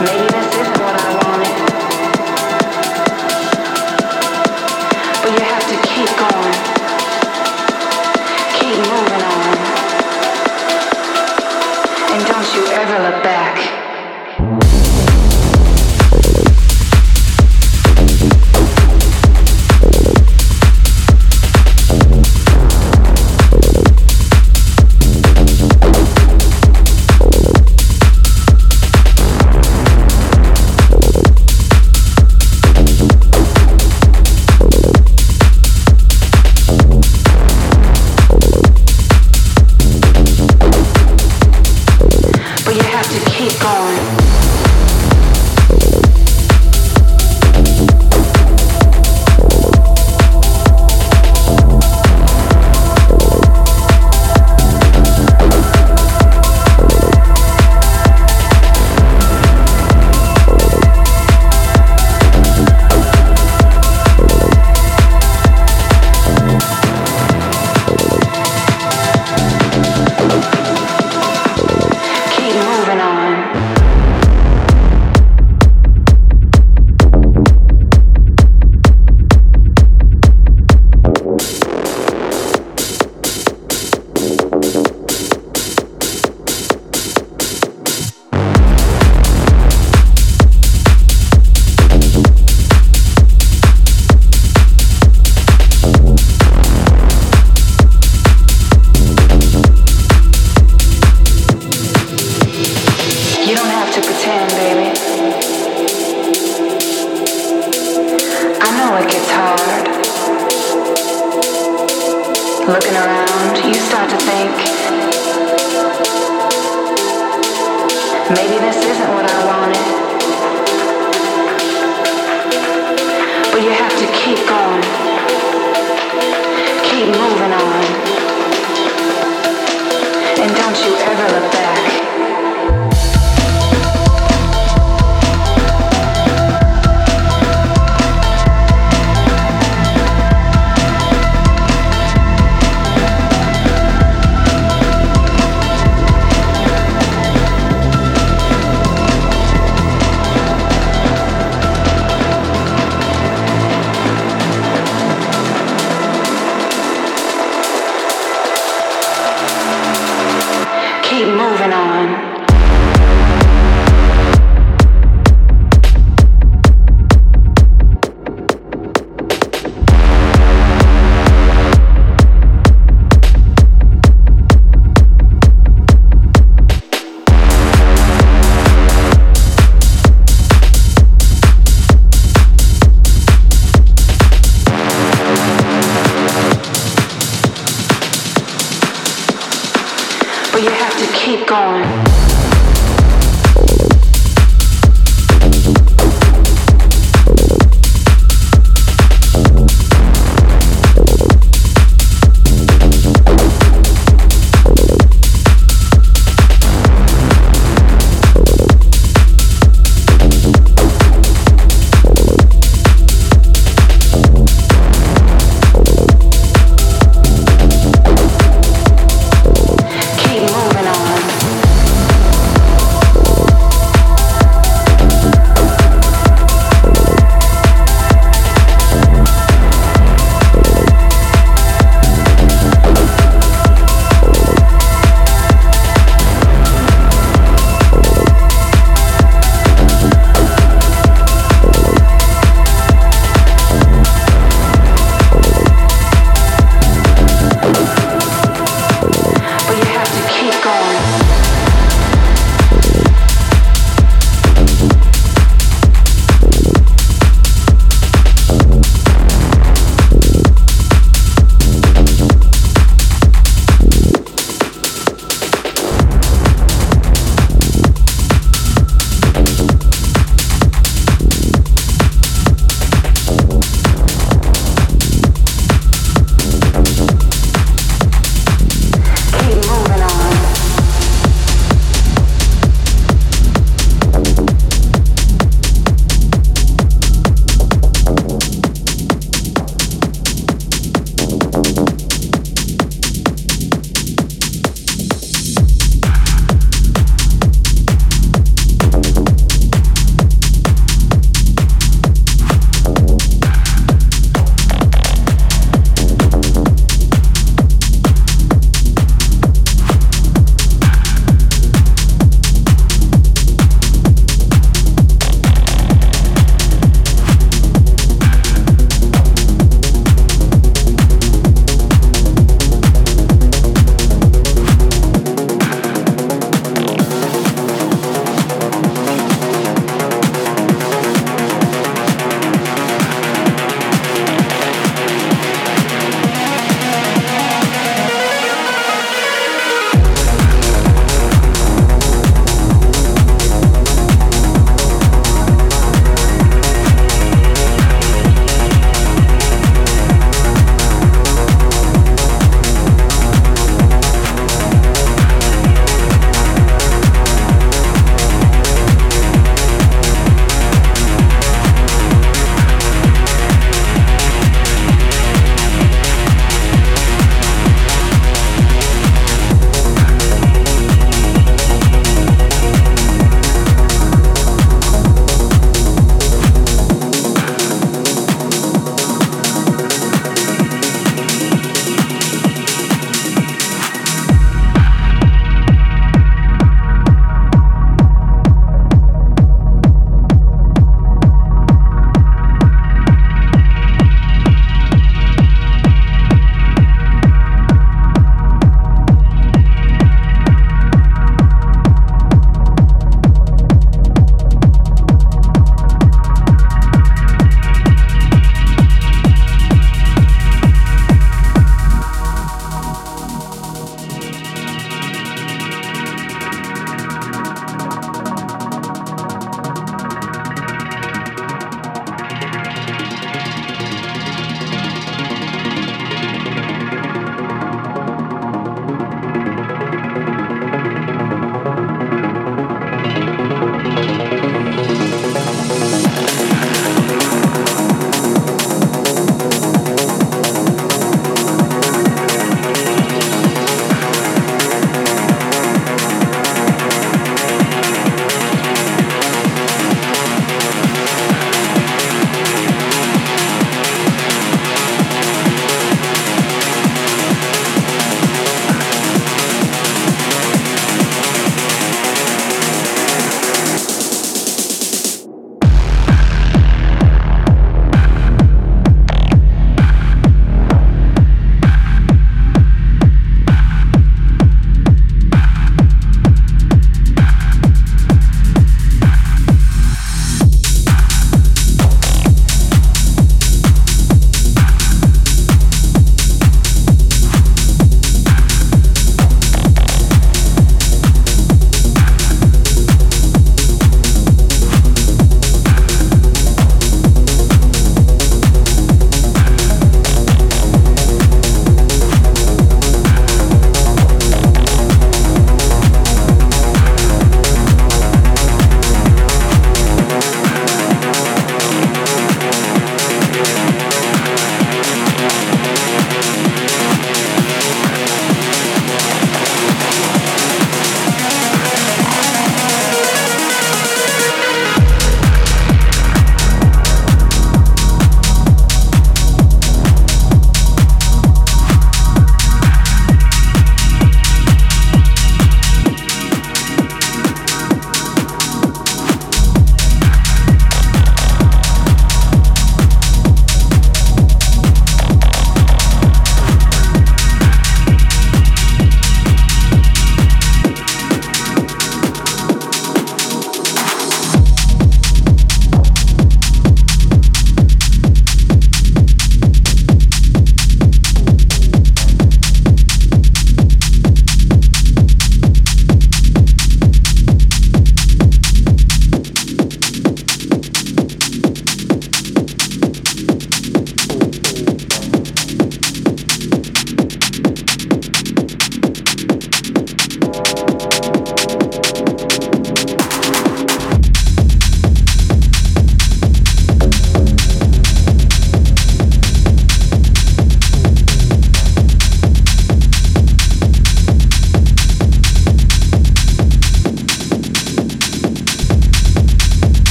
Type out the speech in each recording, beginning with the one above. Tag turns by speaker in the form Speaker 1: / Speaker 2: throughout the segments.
Speaker 1: Maybe this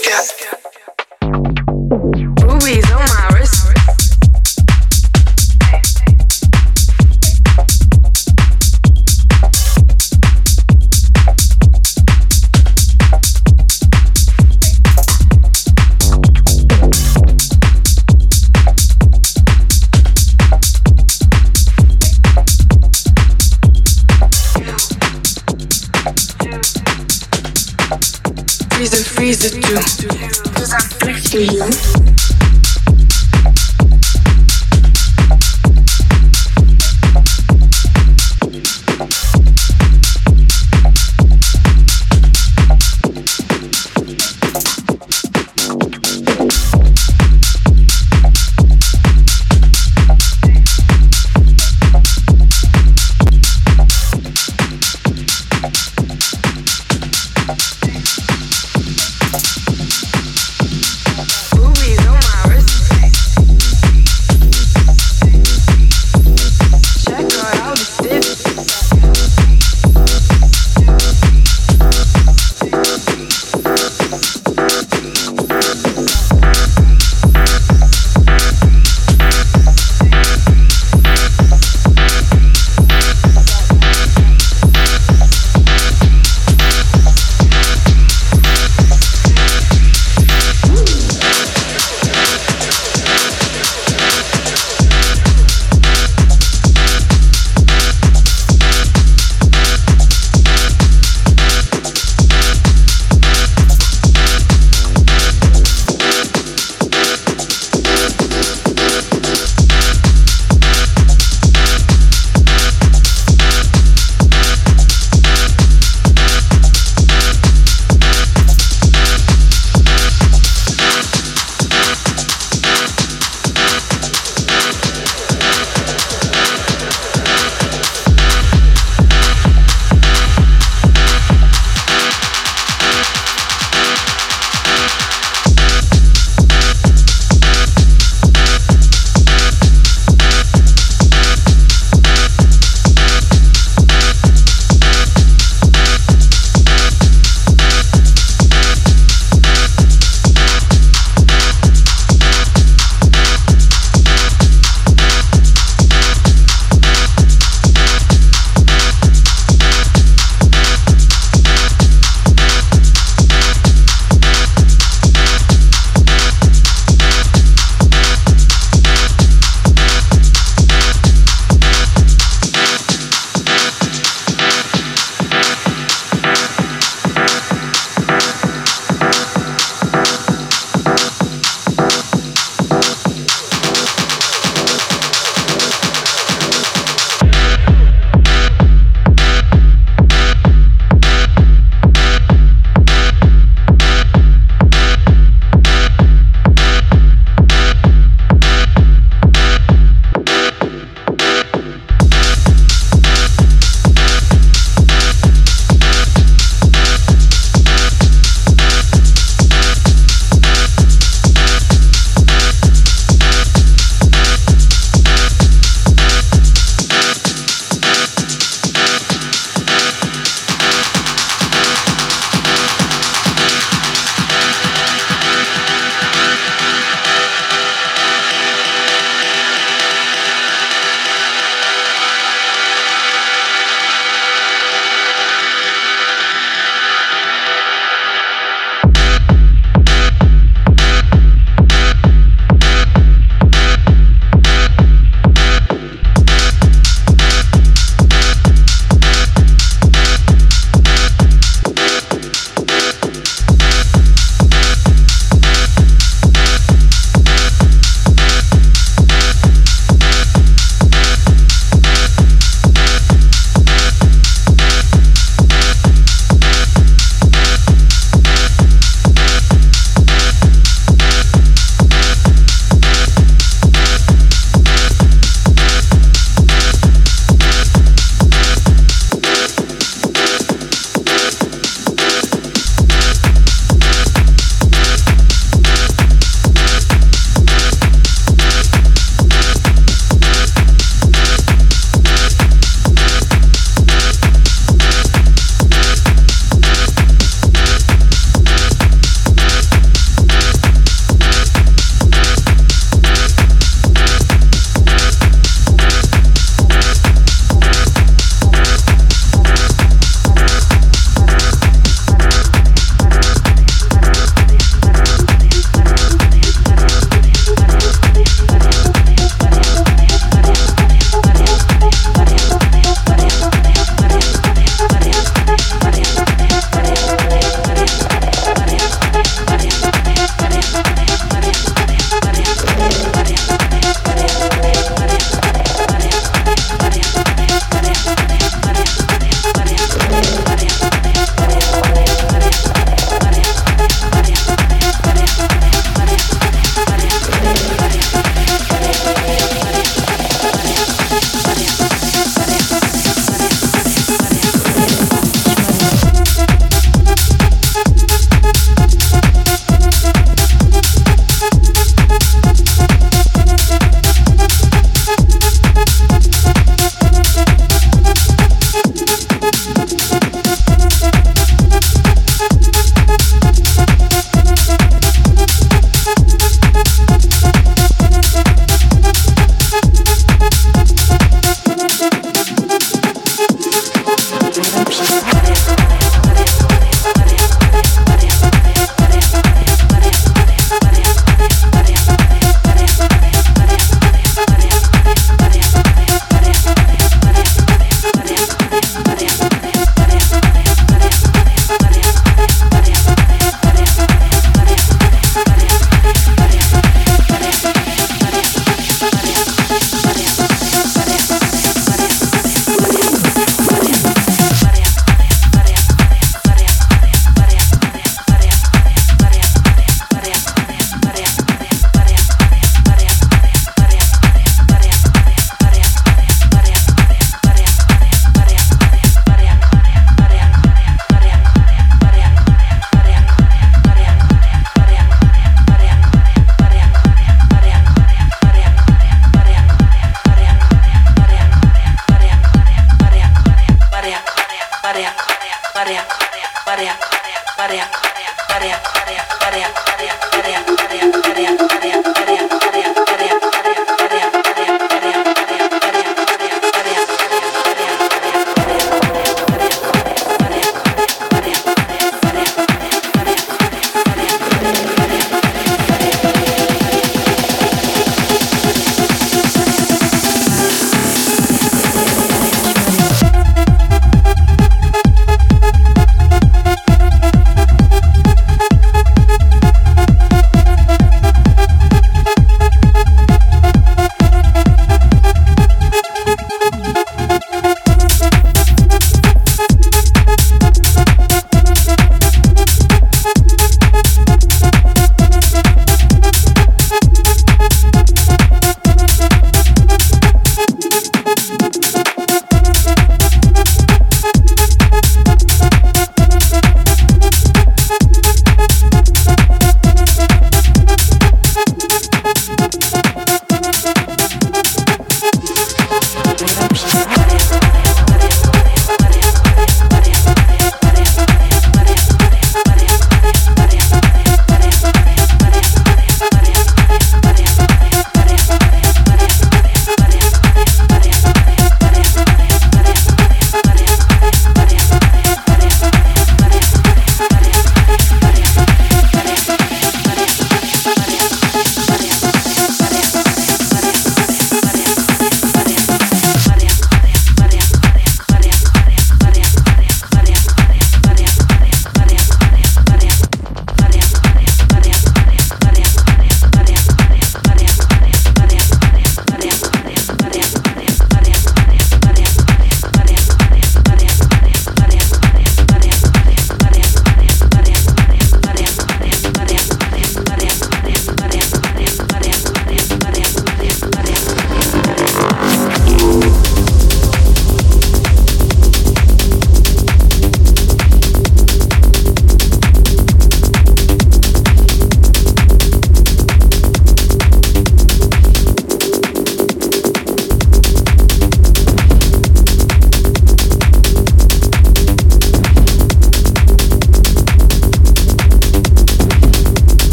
Speaker 1: behavior. Movies on my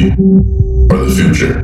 Speaker 1: we are the future.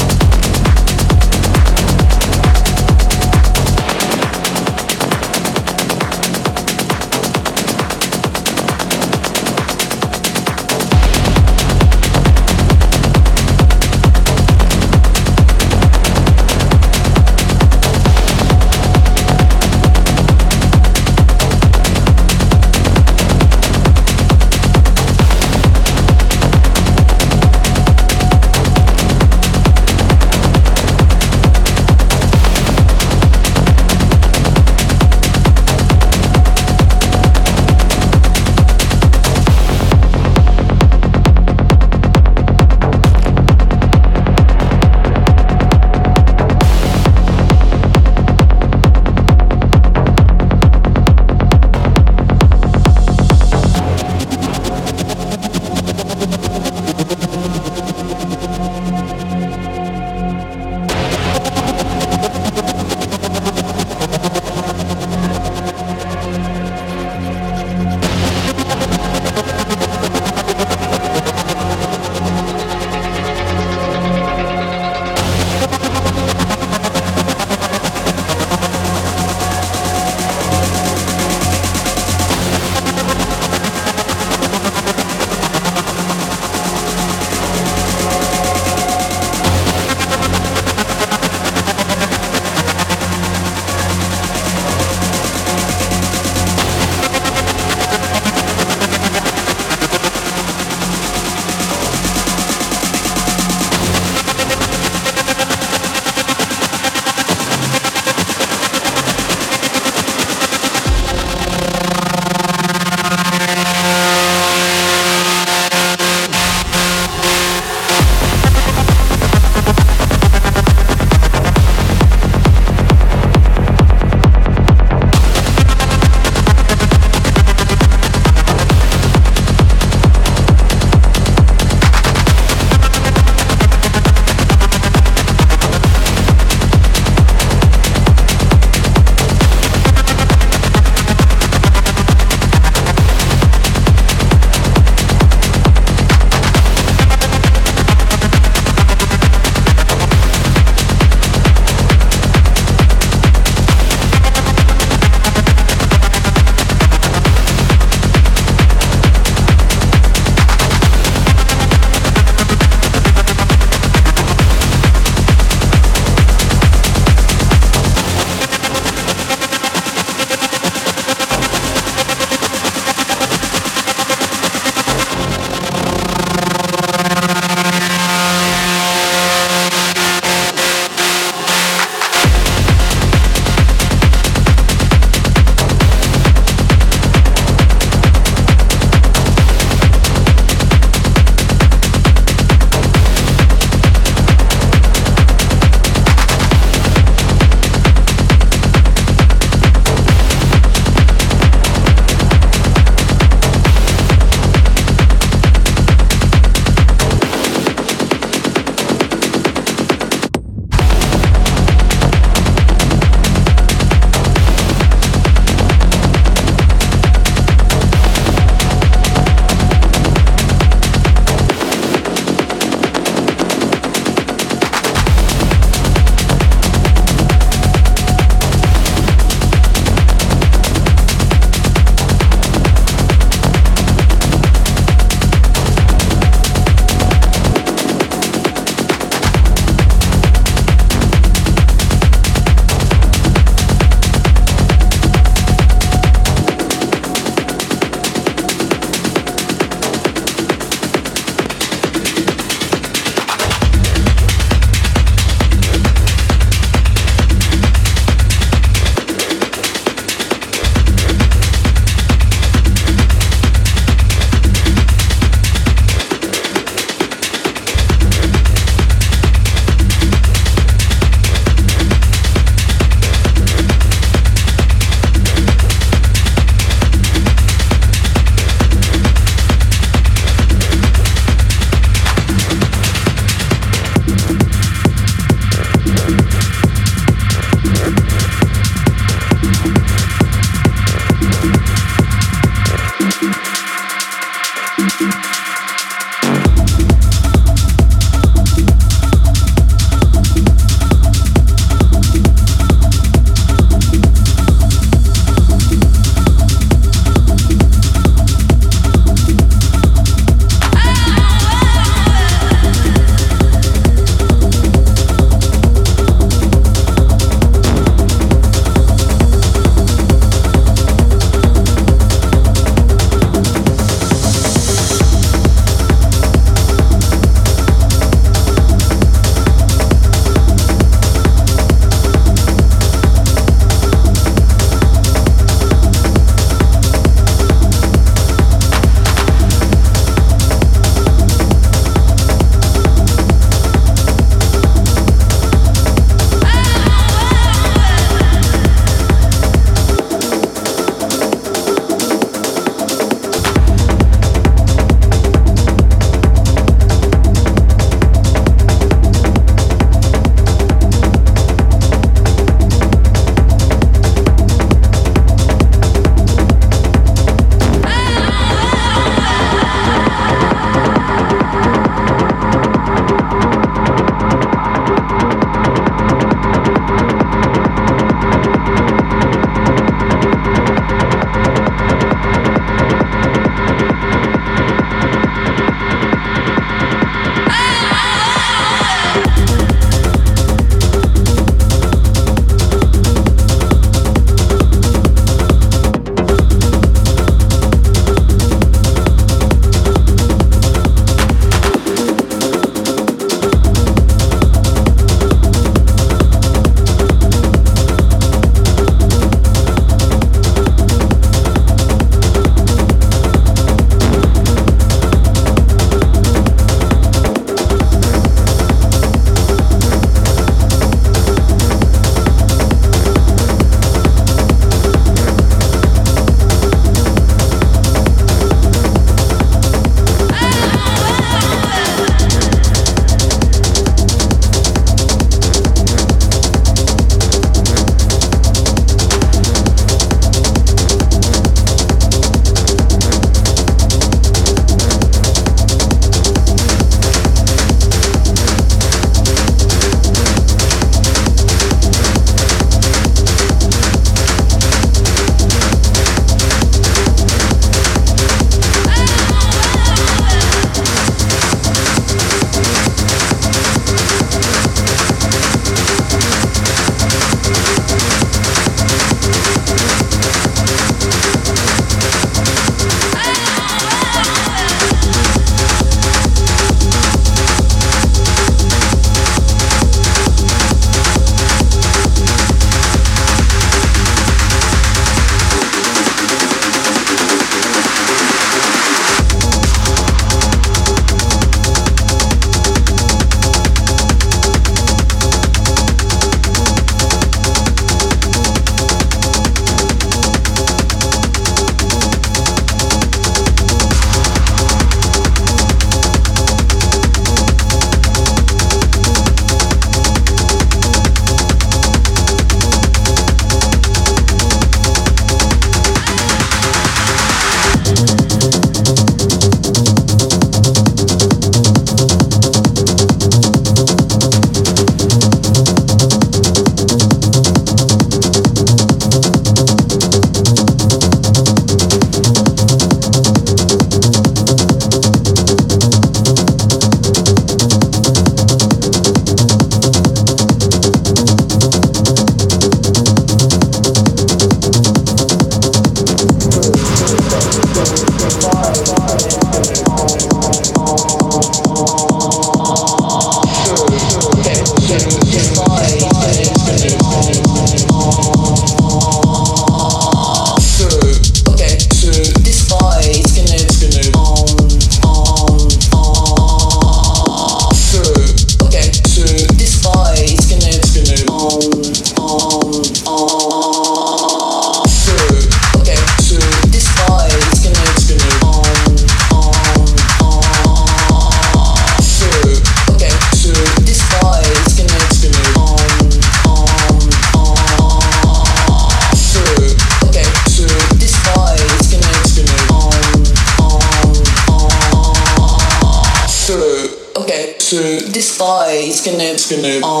Speaker 2: Gonna, oh, gonna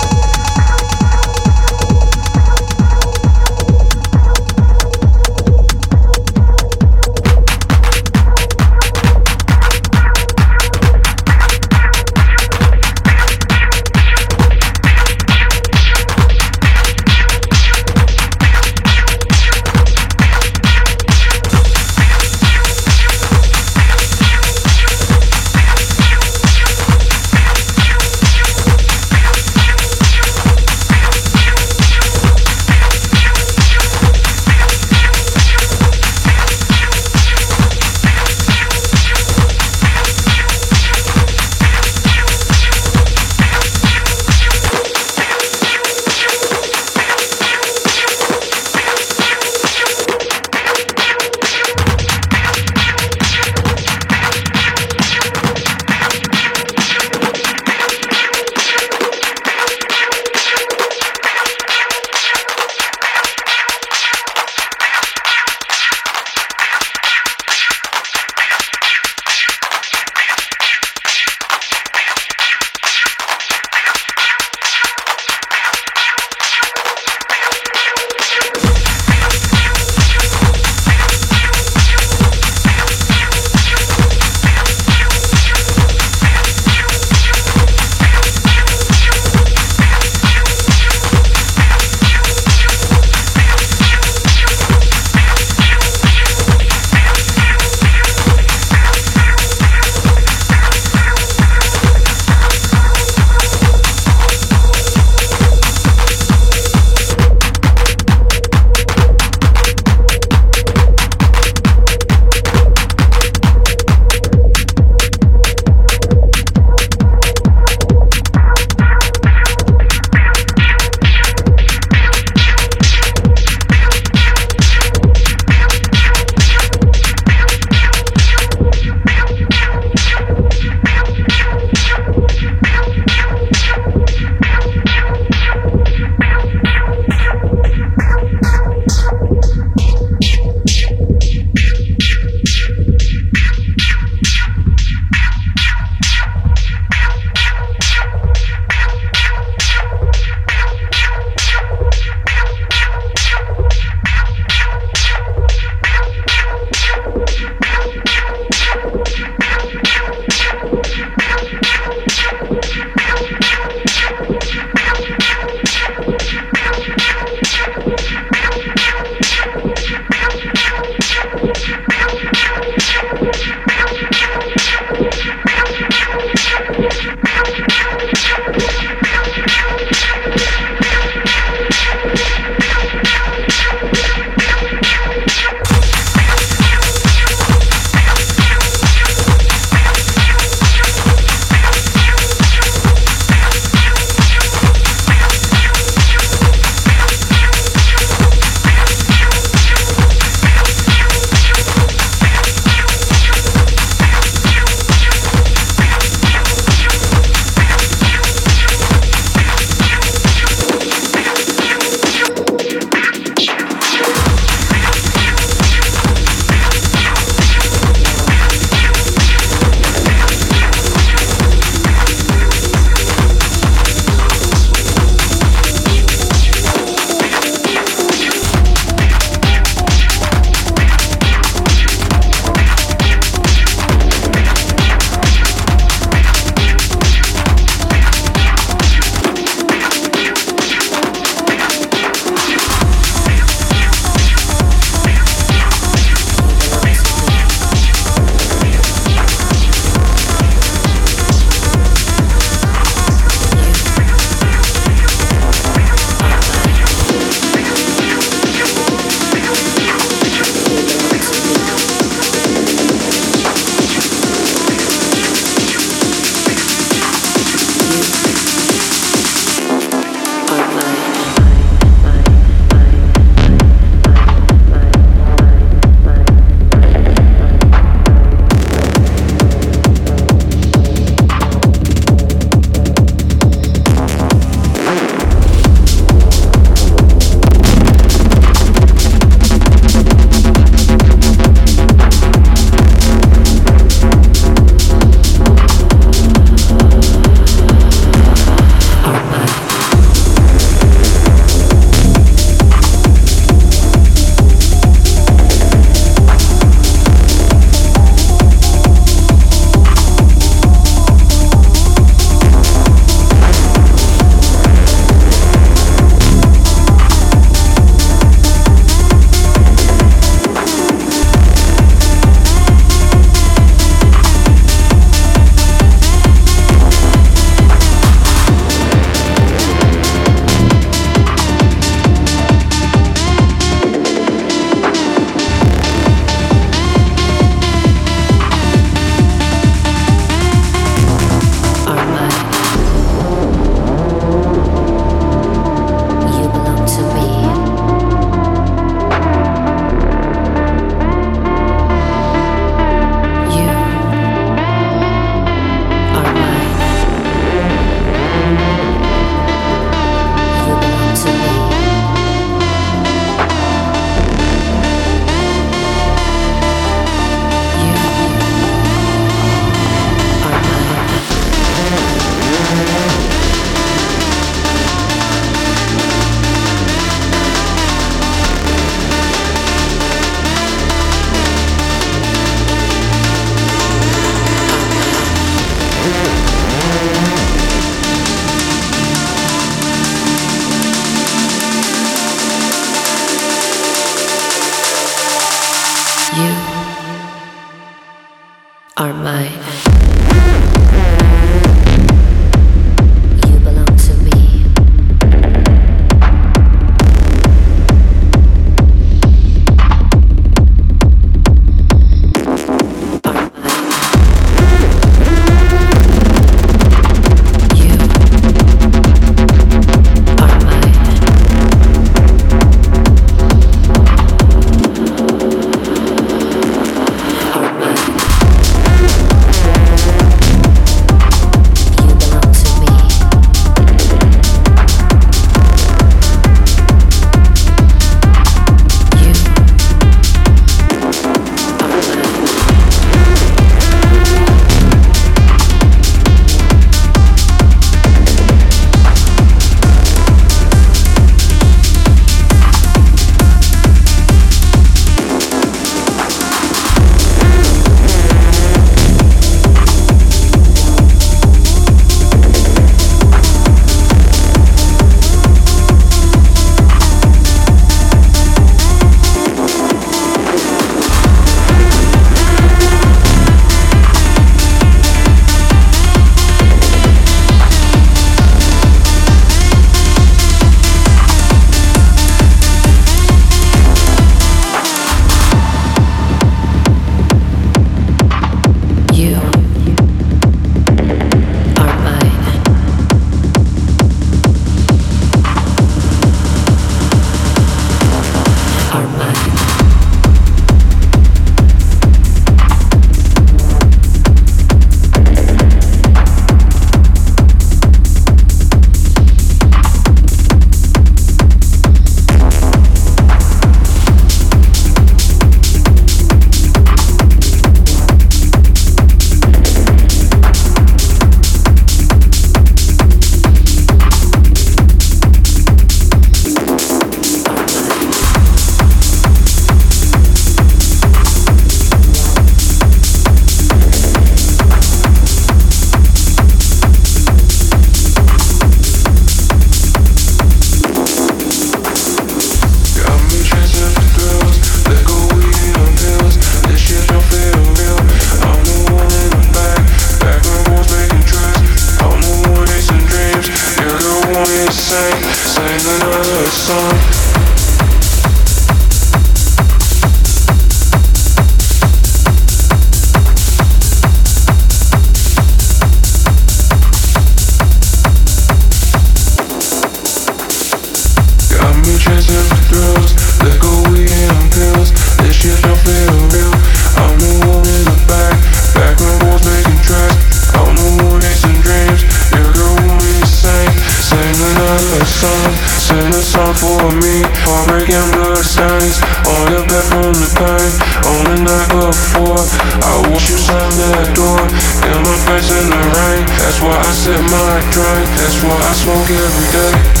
Speaker 2: in the rain. That's why I
Speaker 3: sip my drink. That's why I smoke every day.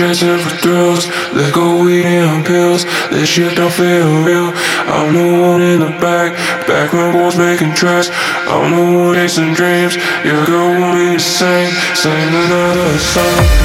Speaker 4: Chasing for thrills. Let go weed and pills. This shit don't feel real. I'm the one in the back. Background walls making tracks. I'm the one chasing dreams. Your girl want me to sing. Sing another song